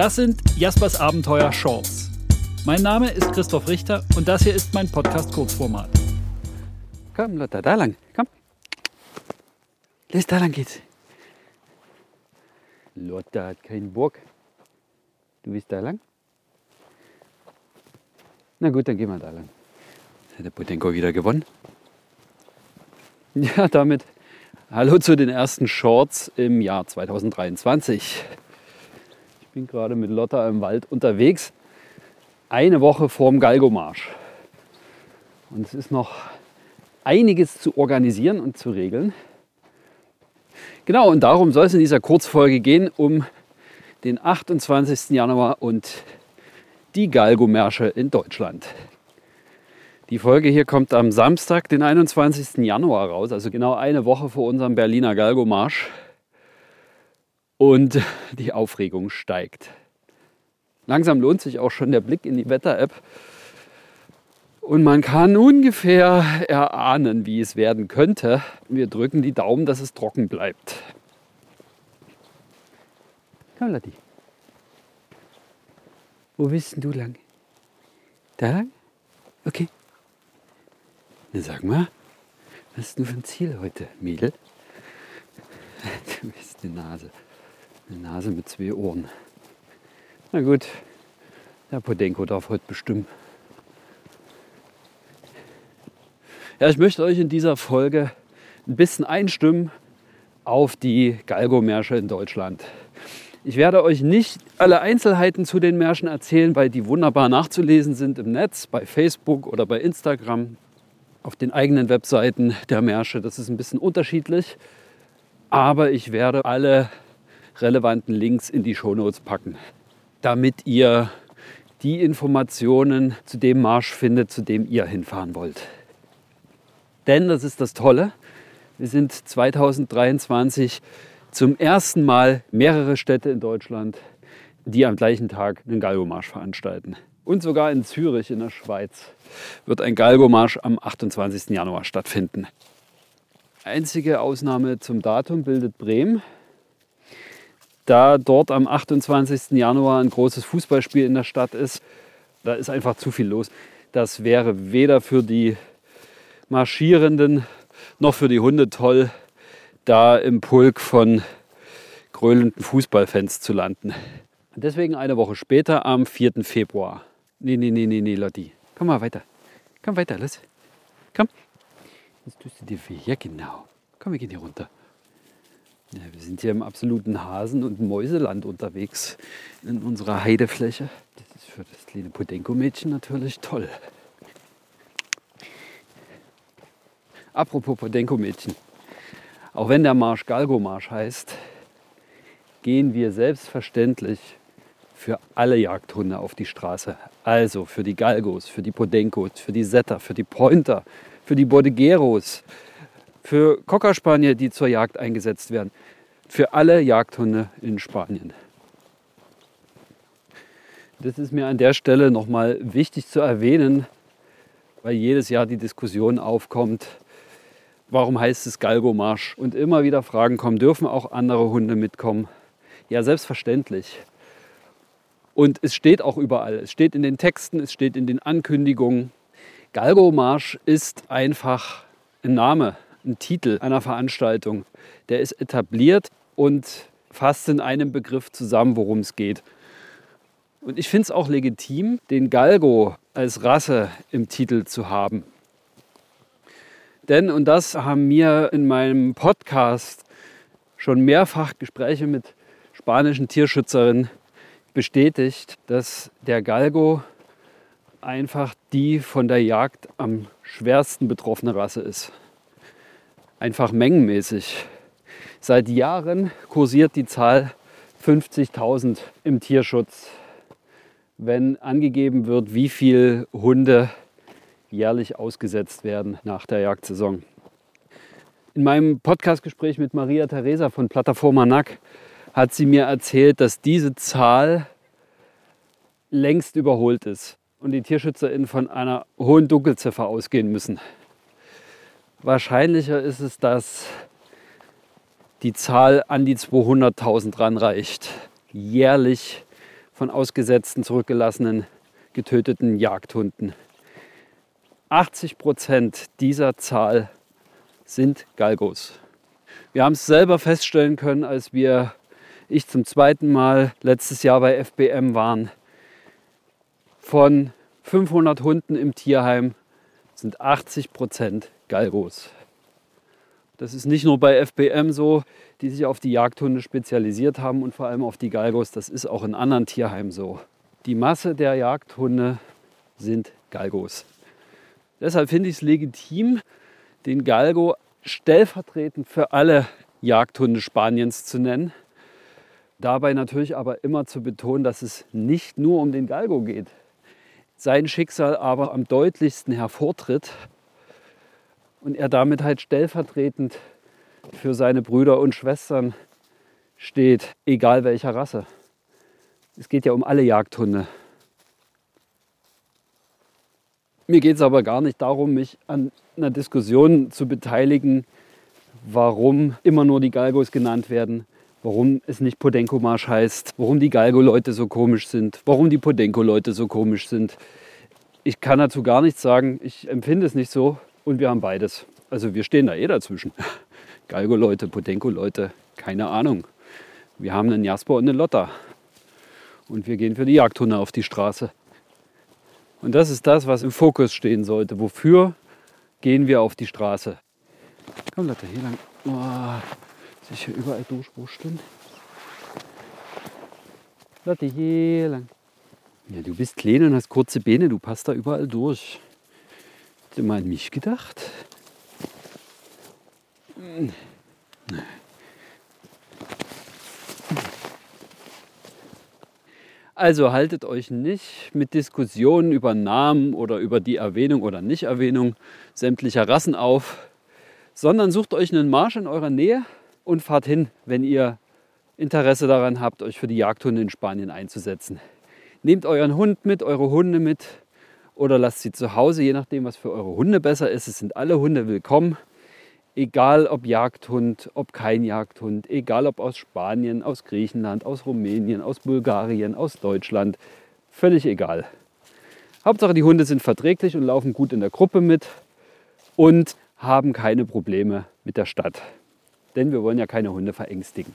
Das sind Jaspers Abenteuer Shorts. Mein Name ist Christoph Richter und das hier ist mein Podcast Kurzformat. Komm, Lotta, da lang. Komm. Los, da lang geht's. Lotta hat keinen Bock. Du willst da lang? Na gut, dann gehen wir da lang. Hat der Potenko wieder gewonnen? Ja, damit hallo zu den ersten Shorts im Jahr 2023. Ich bin gerade mit Lotta im Wald unterwegs. Eine Woche vorm Galgomarsch. Und es ist noch einiges zu organisieren und zu regeln. Genau, und darum soll es in dieser Kurzfolge gehen, um den 28. Januar und die Galgo-Märsche in Deutschland. Die Folge hier kommt am Samstag, den 21. Januar raus, also genau eine Woche vor unserem Berliner Galgo-Marsch. Und die Aufregung steigt. Langsam lohnt sich auch schon der Blick in die Wetter-App. Und man kann ungefähr erahnen, wie es werden könnte. Wir drücken die Daumen, dass es trocken bleibt. Komm, Latti. Wo denn du lang? Da lang? Okay. Na sag mal, was ist denn für ein Ziel heute, Mädel? Du bist eine Nase. Eine Nase mit zwei Ohren. Na gut, der Podenko darf heute bestimmen. Ja, ich möchte euch in dieser Folge ein bisschen einstimmen auf die Galgo-Märsche in Deutschland. Ich werde euch nicht alle Einzelheiten zu den Märschen erzählen, weil die wunderbar nachzulesen sind im Netz, bei Facebook oder bei Instagram auf den eigenen Webseiten der Märsche. Das ist ein bisschen unterschiedlich. Aber ich werde alle relevanten Links in die Shownotes packen, damit ihr die Informationen zu dem Marsch findet, zu dem ihr hinfahren wollt. Denn, das ist das Tolle, wir sind 2023 zum ersten Mal mehrere Städte in Deutschland, die am gleichen Tag einen Galgo-Marsch veranstalten. Und sogar in Zürich in der Schweiz wird ein Galgo-Marsch am 28. Januar stattfinden. Einzige Ausnahme zum Datum bildet Bremen. Da dort am 28. Januar ein großes Fußballspiel in der Stadt ist, da ist einfach zu viel los. Das wäre weder für die Marschierenden noch für die Hunde toll, da im Pulk von gröhlenden Fußballfans zu landen. Deswegen eine Woche später, am 4. Februar. Nee, nee, nee, nee, nee, Lotti. Komm mal weiter. Komm weiter, los. Komm. Jetzt tust du dir weh. Ja, genau. Komm, wir gehen hier runter. Ja, wir sind hier im absoluten Hasen- und Mäuseland unterwegs in unserer Heidefläche. Das ist für das kleine Podenko-Mädchen natürlich toll. Apropos Podenko-Mädchen. Auch wenn der Marsch Galgo-Marsch heißt, gehen wir selbstverständlich für alle Jagdhunde auf die Straße. Also für die Galgos, für die Podenkos, für die Setter, für die Pointer, für die Bordegeros, für Cockerspanier, die zur Jagd eingesetzt werden. Für alle Jagdhunde in Spanien. Das ist mir an der Stelle nochmal wichtig zu erwähnen, weil jedes Jahr die Diskussion aufkommt, warum heißt es Galgo-Marsch? Und immer wieder Fragen kommen, dürfen auch andere Hunde mitkommen? Ja, selbstverständlich. Und es steht auch überall. Es steht in den Texten, es steht in den Ankündigungen. Galgo-Marsch ist einfach ein Name, ein Titel einer Veranstaltung. Der ist etabliert und fasst in einem Begriff zusammen, worum es geht. Und ich finde es auch legitim, den Galgo als Rasse im Titel zu haben. Denn, und das haben mir in meinem Podcast schon mehrfach Gespräche mit spanischen Tierschützerinnen bestätigt, dass der Galgo einfach die von der Jagd am schwersten betroffene Rasse ist. Einfach mengenmäßig. Seit Jahren kursiert die Zahl 50.000 im Tierschutz, wenn angegeben wird, wie viele Hunde jährlich ausgesetzt werden nach der Jagdsaison. In meinem Podcastgespräch mit Maria Theresa von Plataforma NAC hat sie mir erzählt, dass diese Zahl längst überholt ist und die TierschützerInnen von einer hohen Dunkelziffer ausgehen müssen. Wahrscheinlicher ist es, dass die Zahl an die 200.000 ranreicht, jährlich von ausgesetzten, zurückgelassenen, getöteten Jagdhunden. 80 Prozent dieser Zahl sind Galgos. Wir haben es selber feststellen können, als wir, ich zum zweiten Mal letztes Jahr bei FBM waren. Von 500 Hunden im Tierheim sind 80 Prozent Galgos. Das ist nicht nur bei FBM so, die sich auf die Jagdhunde spezialisiert haben und vor allem auf die Galgos, das ist auch in anderen Tierheimen so. Die Masse der Jagdhunde sind Galgos. Deshalb finde ich es legitim, den Galgo stellvertretend für alle Jagdhunde Spaniens zu nennen. Dabei natürlich aber immer zu betonen, dass es nicht nur um den Galgo geht. Sein Schicksal aber am deutlichsten hervortritt und er damit halt stellvertretend für seine Brüder und Schwestern steht, egal welcher Rasse. Es geht ja um alle Jagdhunde. Mir geht es aber gar nicht darum, mich an einer Diskussion zu beteiligen, warum immer nur die Galgos genannt werden, warum es nicht Podenko-Marsch heißt, warum die Galgo-Leute so komisch sind, warum die Podenko-Leute so komisch sind. Ich kann dazu gar nichts sagen. Ich empfinde es nicht so und wir haben beides. Also wir stehen da eh dazwischen. Galgo-Leute, Podenko-Leute, keine Ahnung. Wir haben einen Jasper und eine Lotta. Und wir gehen für die Jagdhunde auf die Straße. Und das ist das, was im Fokus stehen sollte. Wofür gehen wir auf die Straße? Komm, Lotte, hier lang. Oh, sich hier überall durchwurschteln. Lotte, hier lang. Ja, du bist klein und hast kurze Beine, du passt da überall durch. Hast du mal an mich gedacht? Also haltet euch nicht mit Diskussionen über Namen oder über die Erwähnung oder Nichterwähnung sämtlicher Rassen auf, sondern sucht euch einen Marsch in eurer Nähe und fahrt hin, wenn ihr Interesse daran habt, euch für die Jagdhunde in Spanien einzusetzen. Nehmt euren Hund mit, eure Hunde mit oder lasst sie zu Hause, je nachdem, was für eure Hunde besser ist. Es sind alle Hunde willkommen, egal ob Jagdhund, ob kein Jagdhund, egal ob aus Spanien, aus Griechenland, aus Rumänien, aus Bulgarien, aus Deutschland, völlig egal. Hauptsache die Hunde sind verträglich und laufen gut in der Gruppe mit und haben keine Probleme mit der Stadt. Denn wir wollen ja keine Hunde verängstigen.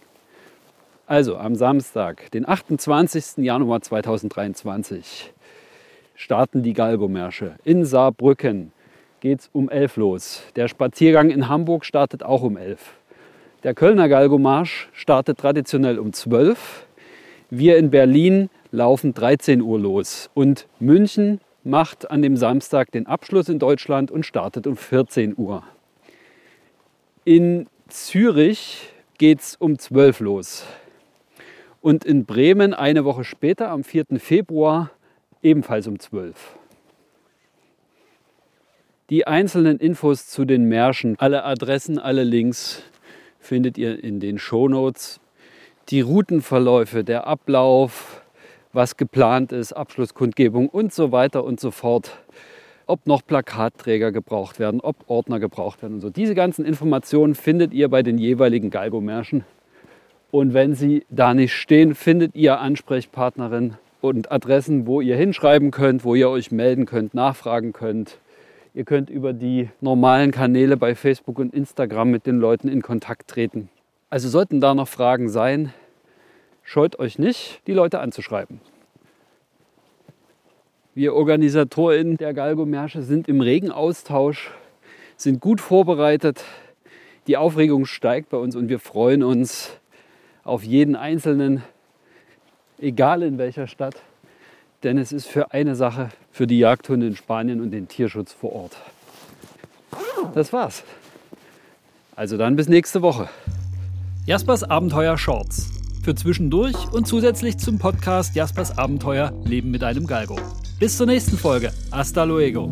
Also am Samstag, den 28. Januar 2023, starten die Galgomärsche in Saarbrücken. Geht es um 11 los. Der Spaziergang in Hamburg startet auch um 11. Der Kölner Galgomarsch startet traditionell um 12. Wir in Berlin laufen 13 Uhr los. Und München macht an dem Samstag den Abschluss in Deutschland und startet um 14 Uhr. In Zürich geht es um 12 los. Und in Bremen eine Woche später, am 4. Februar, ebenfalls um 12. Die einzelnen Infos zu den Märschen, alle Adressen, alle Links findet ihr in den Shownotes. Die Routenverläufe, der Ablauf, was geplant ist, Abschlusskundgebung und so weiter und so fort. Ob noch Plakatträger gebraucht werden, ob Ordner gebraucht werden und so. Diese ganzen Informationen findet ihr bei den jeweiligen Galgo-Märschen. Und wenn sie da nicht stehen, findet ihr Ansprechpartnerin und Adressen, wo ihr hinschreiben könnt, wo ihr euch melden könnt, nachfragen könnt. Ihr könnt über die normalen Kanäle bei Facebook und Instagram mit den Leuten in Kontakt treten. Also sollten da noch Fragen sein, scheut euch nicht, die Leute anzuschreiben. Wir OrganisatorInnen der Galgo-Märsche sind im regen Austausch, sind gut vorbereitet. Die Aufregung steigt bei uns und wir freuen uns auf jeden Einzelnen, egal in welcher Stadt. Denn es ist für eine Sache, für die Jagdhunde in Spanien und den Tierschutz vor Ort. Das war's. Also dann bis nächste Woche. Jaspers Abenteuer Shorts. Für zwischendurch und zusätzlich zum Podcast Jaspers Abenteuer Leben mit einem Galgo. Bis zur nächsten Folge. Hasta luego.